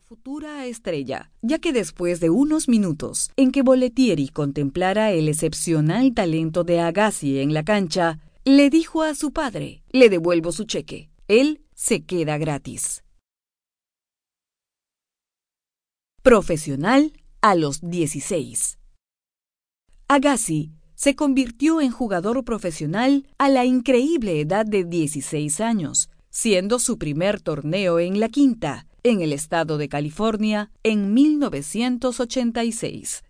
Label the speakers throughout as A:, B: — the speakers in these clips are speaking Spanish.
A: futura estrella, ya que después de unos minutos en que Boletieri contemplara el excepcional talento de Agassi en la cancha, le dijo a su padre, le devuelvo su cheque, él se queda gratis. Profesional a los 16. Agassi se convirtió en jugador profesional a la increíble edad de 16 años, siendo su primer torneo en la quinta, en el estado de California, en 1986.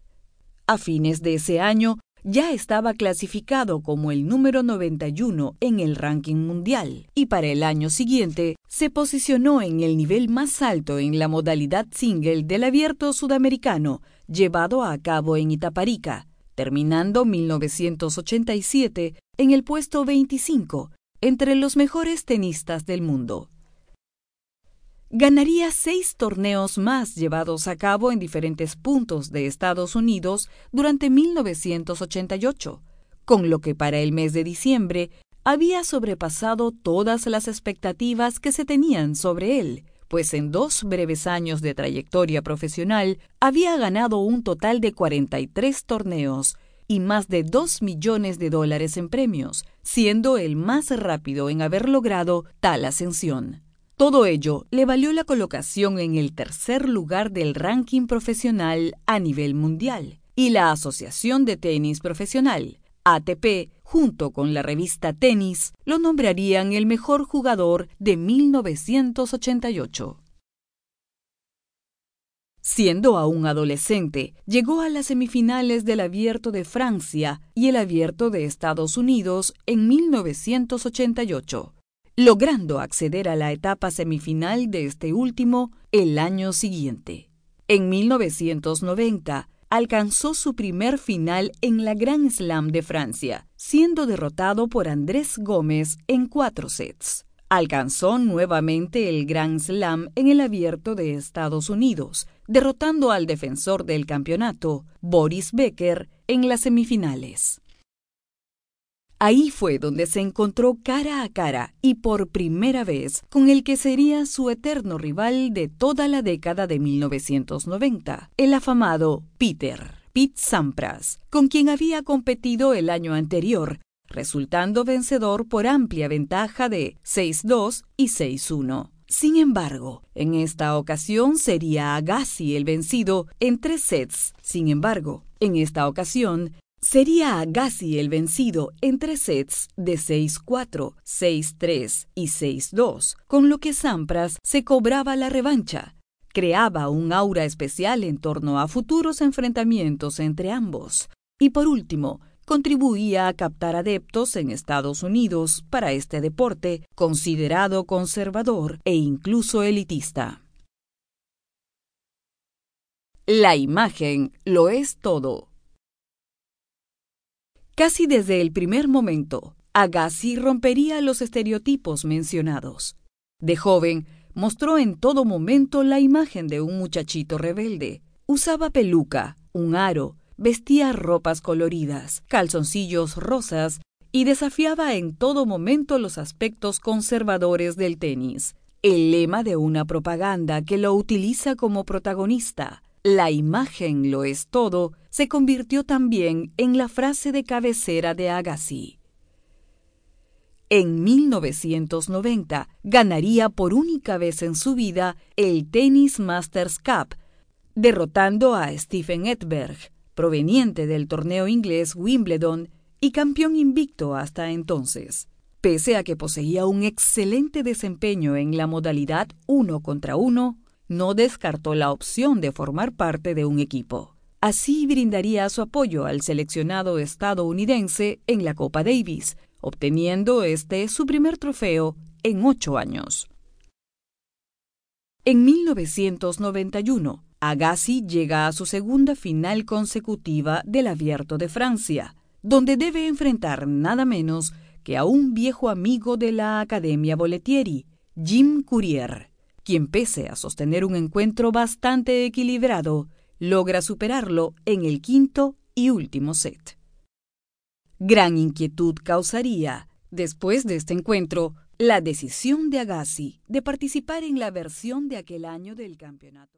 A: A fines de ese año, ya estaba clasificado como el número 91 en el ranking mundial y para el año siguiente se posicionó en el nivel más alto en la modalidad single del abierto sudamericano llevado a cabo en Itaparica, terminando 1987 en el puesto 25 entre los mejores tenistas del mundo. Ganaría seis torneos más llevados a cabo en diferentes puntos de Estados Unidos durante 1988, con lo que para el mes de diciembre había sobrepasado todas las expectativas que se tenían sobre él, pues en dos breves años de trayectoria profesional había ganado un total de 43 torneos y más de 2 millones de dólares en premios, siendo el más rápido en haber logrado tal ascensión. Todo ello le valió la colocación en el tercer lugar del ranking profesional a nivel mundial, y la Asociación de Tenis Profesional, ATP, junto con la revista Tenis, lo nombrarían el mejor jugador de 1988. Siendo aún adolescente, llegó a las semifinales del Abierto de Francia y el Abierto de Estados Unidos en 1988 logrando acceder a la etapa semifinal de este último el año siguiente. En 1990, alcanzó su primer final en la Grand Slam de Francia, siendo derrotado por Andrés Gómez en cuatro sets. Alcanzó nuevamente el Grand Slam en el abierto de Estados Unidos, derrotando al defensor del campeonato, Boris Becker, en las semifinales. Ahí fue donde se encontró cara a cara y por primera vez con el que sería su eterno rival de toda la década de 1990, el afamado Peter, Pete Sampras, con quien había competido el año anterior, resultando vencedor por amplia ventaja de 6-2 y 6-1. Sin embargo, en esta ocasión sería Agassi el vencido en tres sets. Sin embargo, en esta ocasión Sería Agassi el vencido en tres sets de 6-4, 6-3 y 6-2, con lo que Sampras se cobraba la revancha. Creaba un aura especial en torno a futuros enfrentamientos entre ambos. Y por último, contribuía a captar adeptos en Estados Unidos para este deporte considerado conservador e incluso elitista. La imagen lo es todo. Casi desde el primer momento, Agassi rompería los estereotipos mencionados. De joven, mostró en todo momento la imagen de un muchachito rebelde. Usaba peluca, un aro, vestía ropas coloridas, calzoncillos rosas y desafiaba en todo momento los aspectos conservadores del tenis. El lema de una propaganda que lo utiliza como protagonista, la imagen lo es todo, se convirtió también en la frase de cabecera de Agassi. En 1990 ganaría por única vez en su vida el Tennis Masters Cup, derrotando a Stephen Edberg, proveniente del torneo inglés Wimbledon y campeón invicto hasta entonces. Pese a que poseía un excelente desempeño en la modalidad uno contra uno, no descartó la opción de formar parte de un equipo. Así brindaría su apoyo al seleccionado estadounidense en la Copa Davis, obteniendo este su primer trofeo en ocho años. En 1991, Agassi llega a su segunda final consecutiva del Abierto de Francia, donde debe enfrentar nada menos que a un viejo amigo de la Academia Boletieri, Jim Courier quien pese a sostener un encuentro bastante equilibrado, logra superarlo en el quinto y último set. Gran inquietud causaría, después de este encuentro, la decisión de Agassi de participar en la versión de aquel año del campeonato.